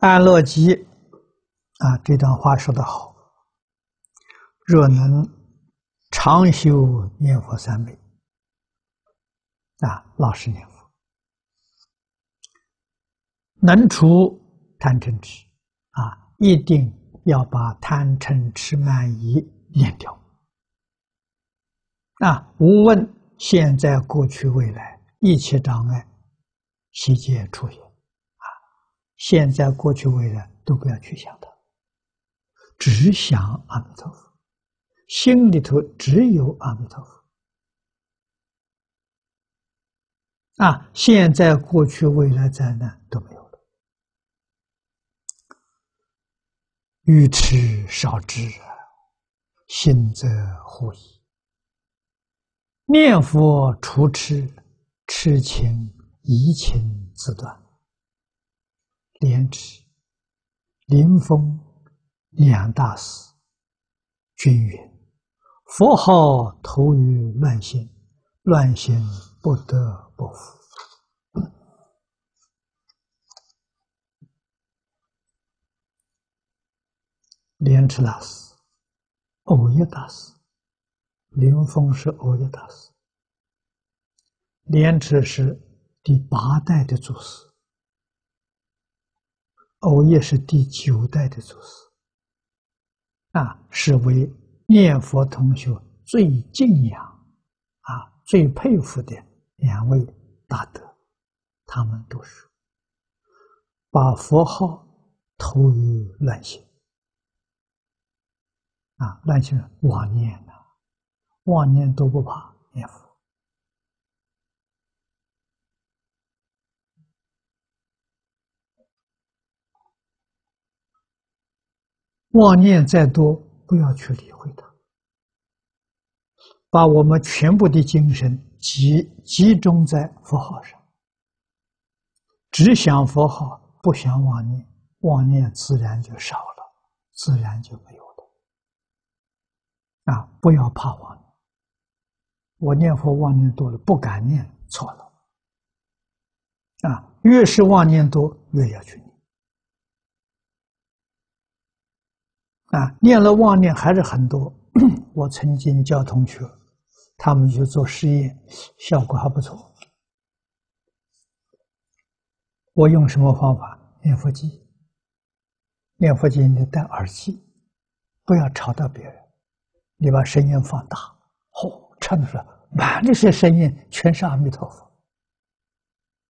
安乐集啊，这段话说得好。若能常修念佛三昧啊，老实念佛，能除贪嗔痴啊，一定要把贪嗔痴慢疑念掉啊！无问现在、过去、未来一切障碍，悉皆出现！现在、过去、未来都不要去想它，只想阿弥陀佛。心里头只有阿弥陀佛啊！现在、过去、未来灾难都没有了。愚痴少知啊，心则忽矣。念佛除痴，痴情疑情自断。莲池、临风两大师均云。佛号投于乱心，乱心不得不服。莲池大师、欧耶大师、灵峰是欧耶大师，莲池是第八代的祖师，欧耶是第九代的祖师，啊，是为。念佛同学最敬仰啊，最佩服的两位大德，他们都是把佛号投于乱心。啊，乱心妄念呐，妄念都不怕念佛，妄念再多。不要去理会它，把我们全部的精神集集中在佛号上，只想佛号，不想妄念，妄念自然就少了，自然就没有了。啊，不要怕妄念，我念佛妄念多了，不敢念，错了。啊，越是妄念多，越要去念。啊，念了妄念还是很多。我曾经教同学，他们去做实验，效果还不错。我用什么方法？念佛机。念佛机你戴耳机，不要吵到别人。你把声音放大，嚯，唱出来满这些声音全是阿弥陀佛。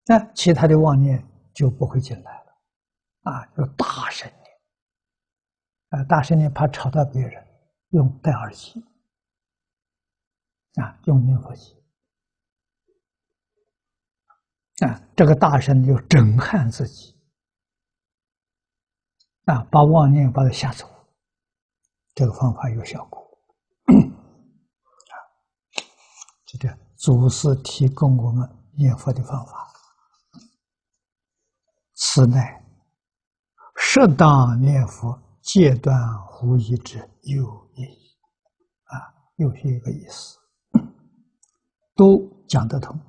那其他的妄念就不会进来了。啊，要大声。啊，大声念怕吵到别人，用戴耳机，啊，用念佛机，啊，这个大声就震撼自己，啊，把妄念把它吓走，这个方法有效果，啊，这个祖师提供我们念佛的方法，此乃适当念佛。戒断狐疑之有意，啊，又是一个意思，都讲得通。